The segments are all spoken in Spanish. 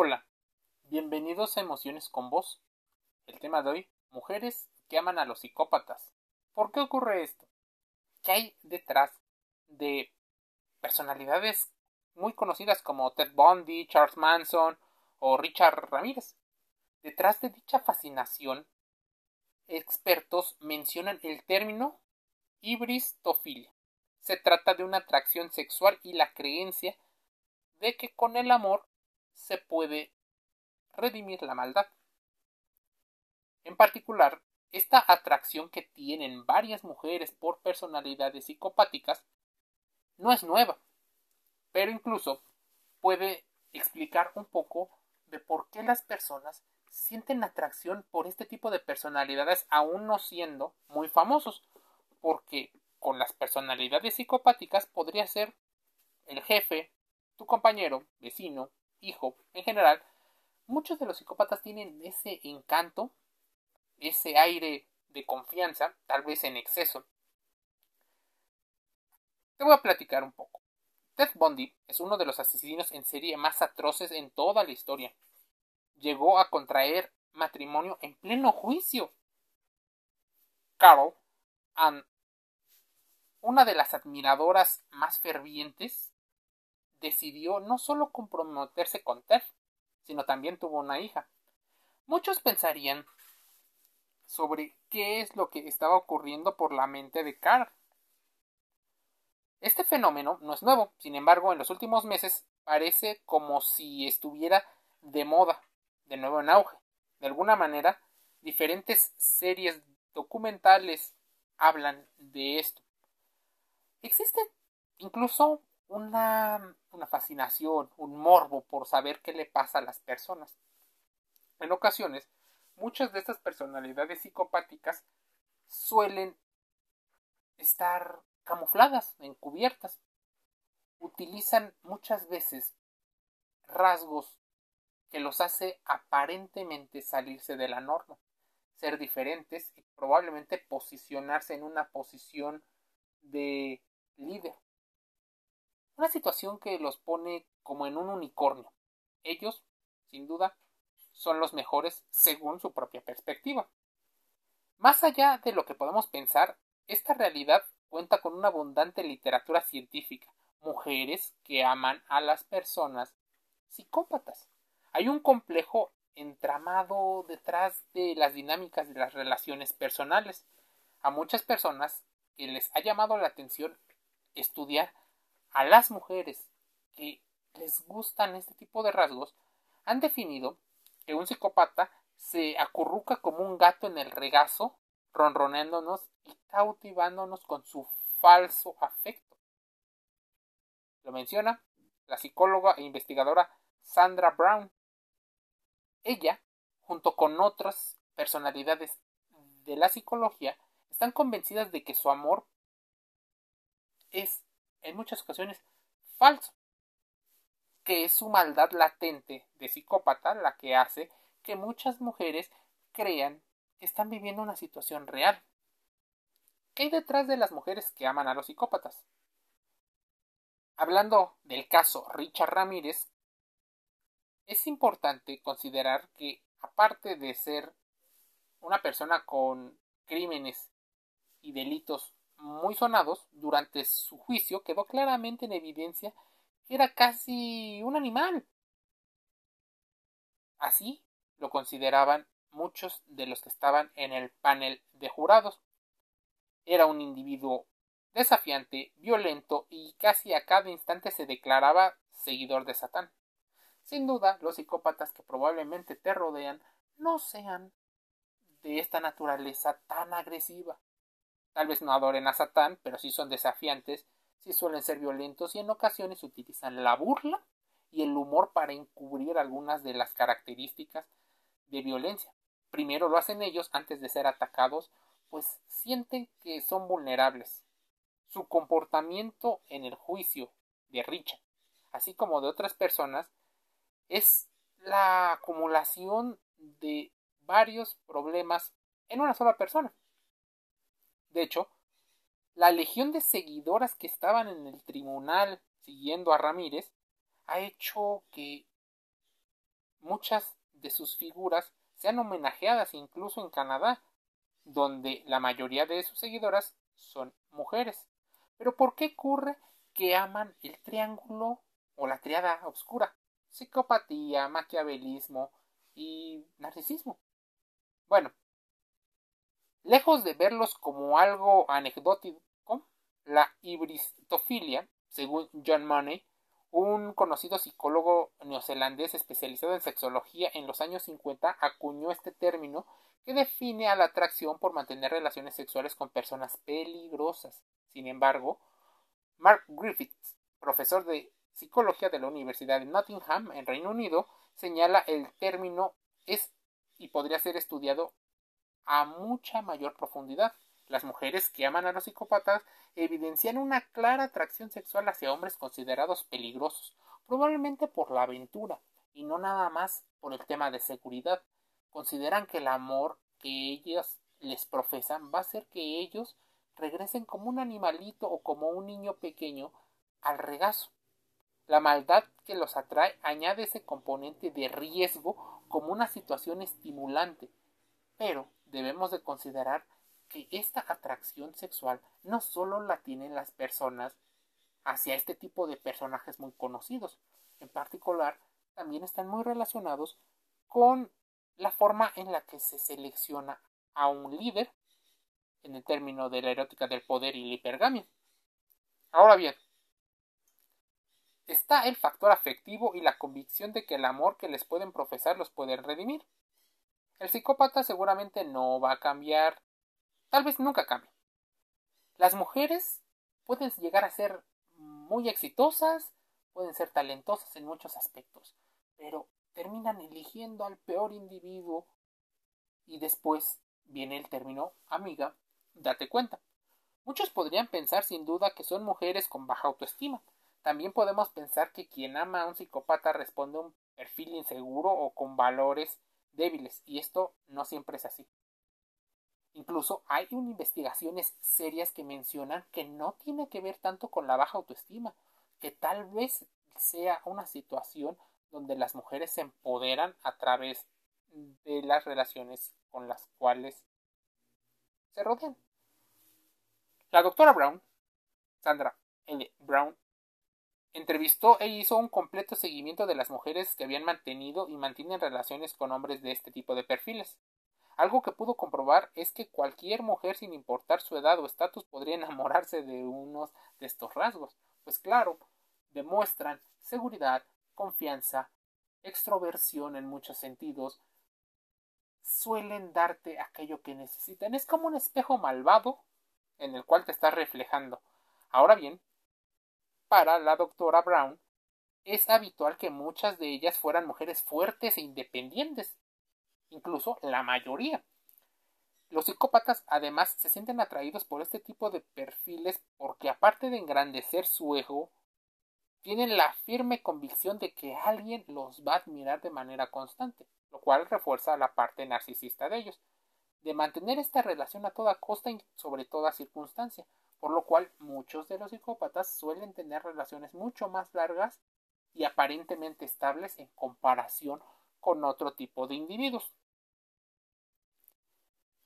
Hola, bienvenidos a Emociones con Vos. El tema de hoy, mujeres que aman a los psicópatas. ¿Por qué ocurre esto? ¿Qué hay detrás de personalidades muy conocidas como Ted Bundy, Charles Manson o Richard Ramírez? Detrás de dicha fascinación, expertos mencionan el término hibristofilia. Se trata de una atracción sexual y la creencia de que con el amor se puede redimir la maldad. En particular, esta atracción que tienen varias mujeres por personalidades psicopáticas no es nueva, pero incluso puede explicar un poco de por qué las personas sienten atracción por este tipo de personalidades aún no siendo muy famosos, porque con las personalidades psicopáticas podría ser el jefe, tu compañero, vecino, hijo, en general, muchos de los psicópatas tienen ese encanto, ese aire de confianza, tal vez en exceso. Te voy a platicar un poco. Ted Bundy es uno de los asesinos en serie más atroces en toda la historia. Llegó a contraer matrimonio en pleno juicio. Carol, Ann, una de las admiradoras más fervientes, decidió no solo comprometerse con Ted, sino también tuvo una hija. Muchos pensarían sobre qué es lo que estaba ocurriendo por la mente de Carl. Este fenómeno no es nuevo, sin embargo, en los últimos meses parece como si estuviera de moda, de nuevo en auge. De alguna manera, diferentes series documentales hablan de esto. Existe incluso una, una fascinación, un morbo por saber qué le pasa a las personas. En ocasiones, muchas de estas personalidades psicopáticas suelen estar camufladas, encubiertas. Utilizan muchas veces rasgos que los hace aparentemente salirse de la norma, ser diferentes y probablemente posicionarse en una posición de líder. Una situación que los pone como en un unicornio. Ellos, sin duda, son los mejores según su propia perspectiva. Más allá de lo que podemos pensar, esta realidad cuenta con una abundante literatura científica, mujeres que aman a las personas psicópatas. Hay un complejo entramado detrás de las dinámicas de las relaciones personales. A muchas personas que les ha llamado la atención estudiar a las mujeres que les gustan este tipo de rasgos han definido que un psicópata se acurruca como un gato en el regazo, ronroneándonos y cautivándonos con su falso afecto. Lo menciona la psicóloga e investigadora Sandra Brown. Ella, junto con otras personalidades de la psicología, están convencidas de que su amor es en muchas ocasiones falso, que es su maldad latente de psicópata la que hace que muchas mujeres crean que están viviendo una situación real. ¿Qué hay detrás de las mujeres que aman a los psicópatas? Hablando del caso Richard Ramírez, es importante considerar que, aparte de ser una persona con crímenes y delitos muy sonados, durante su juicio quedó claramente en evidencia que era casi un animal. Así lo consideraban muchos de los que estaban en el panel de jurados. Era un individuo desafiante, violento y casi a cada instante se declaraba seguidor de Satán. Sin duda, los psicópatas que probablemente te rodean no sean de esta naturaleza tan agresiva. Tal vez no adoren a Satán, pero sí son desafiantes, sí suelen ser violentos y en ocasiones utilizan la burla y el humor para encubrir algunas de las características de violencia. Primero lo hacen ellos antes de ser atacados, pues sienten que son vulnerables. Su comportamiento en el juicio de Richard, así como de otras personas, es la acumulación de varios problemas en una sola persona. De hecho, la legión de seguidoras que estaban en el tribunal siguiendo a Ramírez ha hecho que muchas de sus figuras sean homenajeadas incluso en Canadá, donde la mayoría de sus seguidoras son mujeres. Pero ¿por qué ocurre que aman el triángulo o la triada oscura? Psicopatía, maquiavelismo y narcisismo. Bueno, lejos de verlos como algo anecdótico, la hibristofilia, según John Money, un conocido psicólogo neozelandés especializado en sexología en los años 50 acuñó este término que define a la atracción por mantener relaciones sexuales con personas peligrosas. Sin embargo, Mark Griffiths, profesor de psicología de la Universidad de Nottingham en Reino Unido, señala el término es y podría ser estudiado a mucha mayor profundidad. Las mujeres que aman a los psicópatas evidencian una clara atracción sexual hacia hombres considerados peligrosos, probablemente por la aventura, y no nada más por el tema de seguridad. Consideran que el amor que ellas les profesan va a hacer que ellos regresen como un animalito o como un niño pequeño al regazo. La maldad que los atrae añade ese componente de riesgo como una situación estimulante, pero debemos de considerar que esta atracción sexual no solo la tienen las personas hacia este tipo de personajes muy conocidos, en particular también están muy relacionados con la forma en la que se selecciona a un líder en el término de la erótica del poder y la hipergamia. Ahora bien, está el factor afectivo y la convicción de que el amor que les pueden profesar los pueden redimir. El psicópata seguramente no va a cambiar Tal vez nunca cambie. Las mujeres pueden llegar a ser muy exitosas, pueden ser talentosas en muchos aspectos, pero terminan eligiendo al peor individuo y después viene el término amiga, date cuenta. Muchos podrían pensar sin duda que son mujeres con baja autoestima. También podemos pensar que quien ama a un psicópata responde a un perfil inseguro o con valores débiles, y esto no siempre es así. Incluso hay investigaciones serias que mencionan que no tiene que ver tanto con la baja autoestima, que tal vez sea una situación donde las mujeres se empoderan a través de las relaciones con las cuales se rodean. La doctora Brown, Sandra L. Brown, entrevistó e hizo un completo seguimiento de las mujeres que habían mantenido y mantienen relaciones con hombres de este tipo de perfiles. Algo que pudo comprobar es que cualquier mujer sin importar su edad o estatus podría enamorarse de unos de estos rasgos, pues claro, demuestran seguridad, confianza, extroversión en muchos sentidos, suelen darte aquello que necesitan. Es como un espejo malvado en el cual te estás reflejando. Ahora bien, para la doctora Brown, es habitual que muchas de ellas fueran mujeres fuertes e independientes, incluso la mayoría. Los psicópatas además se sienten atraídos por este tipo de perfiles porque aparte de engrandecer su ego, tienen la firme convicción de que alguien los va a admirar de manera constante, lo cual refuerza la parte narcisista de ellos, de mantener esta relación a toda costa y sobre toda circunstancia, por lo cual muchos de los psicópatas suelen tener relaciones mucho más largas y aparentemente estables en comparación con otro tipo de individuos.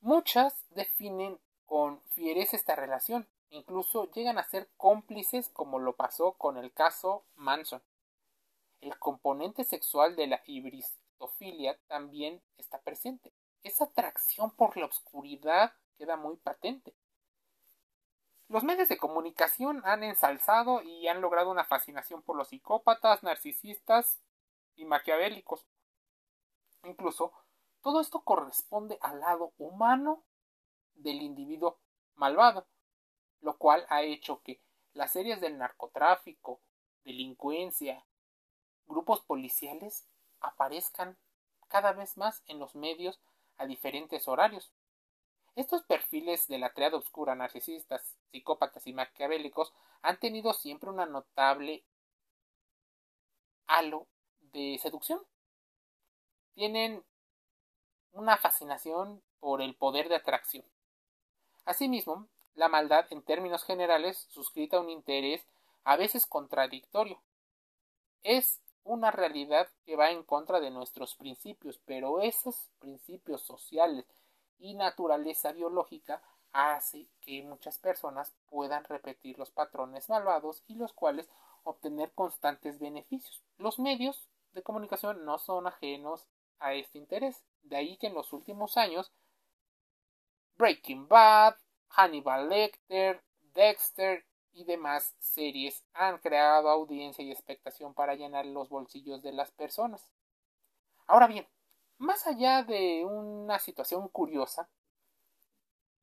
Muchas definen con fiereza esta relación, incluso llegan a ser cómplices como lo pasó con el caso Manson. El componente sexual de la hibristofilia también está presente. Esa atracción por la oscuridad queda muy patente. Los medios de comunicación han ensalzado y han logrado una fascinación por los psicópatas, narcisistas y maquiavélicos. Incluso todo esto corresponde al lado humano del individuo malvado, lo cual ha hecho que las series del narcotráfico, delincuencia, grupos policiales aparezcan cada vez más en los medios a diferentes horarios. Estos perfiles de la triada oscura, narcisistas, psicópatas y maquiavélicos han tenido siempre una notable halo de seducción. Tienen una fascinación por el poder de atracción. Asimismo, la maldad en términos generales suscrita un interés a veces contradictorio. Es una realidad que va en contra de nuestros principios, pero esos principios sociales y naturaleza biológica hace que muchas personas puedan repetir los patrones malvados y los cuales obtener constantes beneficios. Los medios de comunicación no son ajenos a este interés. De ahí que en los últimos años Breaking Bad, Hannibal Lecter, Dexter y demás series han creado audiencia y expectación para llenar los bolsillos de las personas. Ahora bien, más allá de una situación curiosa,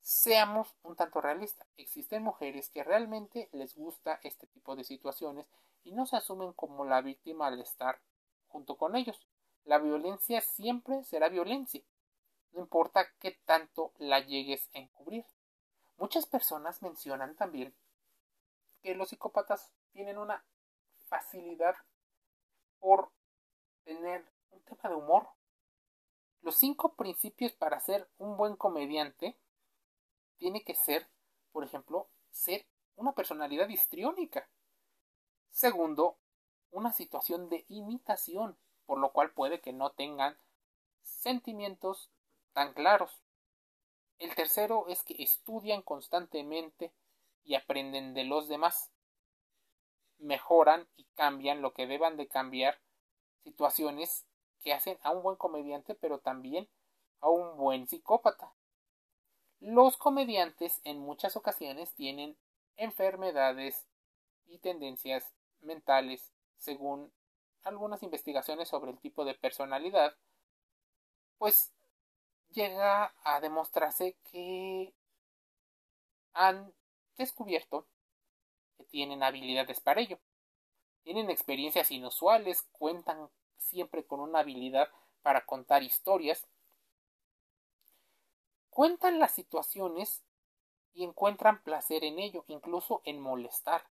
seamos un tanto realistas. Existen mujeres que realmente les gusta este tipo de situaciones y no se asumen como la víctima al estar junto con ellos. La violencia siempre será violencia, no importa qué tanto la llegues a encubrir. Muchas personas mencionan también que los psicópatas tienen una facilidad por tener un tema de humor. Los cinco principios para ser un buen comediante tiene que ser, por ejemplo, ser una personalidad histriónica. Segundo, una situación de imitación, por lo cual puede que no tengan sentimientos tan claros. El tercero es que estudian constantemente y aprenden de los demás. Mejoran y cambian lo que deban de cambiar situaciones que hacen a un buen comediante, pero también a un buen psicópata. Los comediantes en muchas ocasiones tienen enfermedades y tendencias mentales según algunas investigaciones sobre el tipo de personalidad, pues llega a demostrarse que han descubierto que tienen habilidades para ello. Tienen experiencias inusuales, cuentan siempre con una habilidad para contar historias cuentan las situaciones y encuentran placer en ello, incluso en molestar,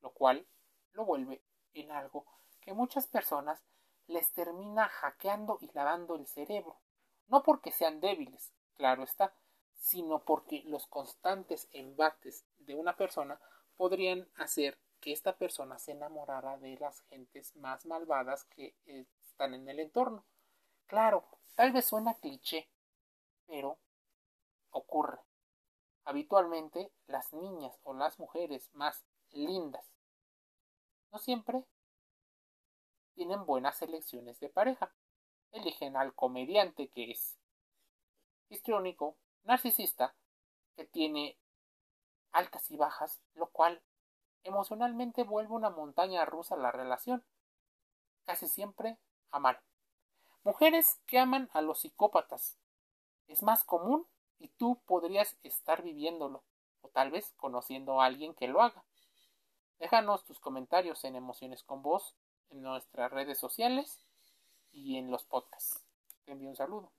lo cual lo vuelve en algo que muchas personas les termina hackeando y lavando el cerebro, no porque sean débiles, claro está, sino porque los constantes embates de una persona podrían hacer que esta persona se enamorara de las gentes más malvadas que están en el entorno. Claro, tal vez suena cliché, pero ocurre. Habitualmente las niñas o las mujeres más lindas no siempre tienen buenas elecciones de pareja. Eligen al comediante que es histriónico, narcisista, que tiene altas y bajas, lo cual emocionalmente vuelve una montaña rusa la relación, casi siempre a mal. Mujeres que aman a los psicópatas. Es más común y tú podrías estar viviéndolo o tal vez conociendo a alguien que lo haga. Déjanos tus comentarios en Emociones con Voz en nuestras redes sociales y en los podcasts. Te envío un saludo.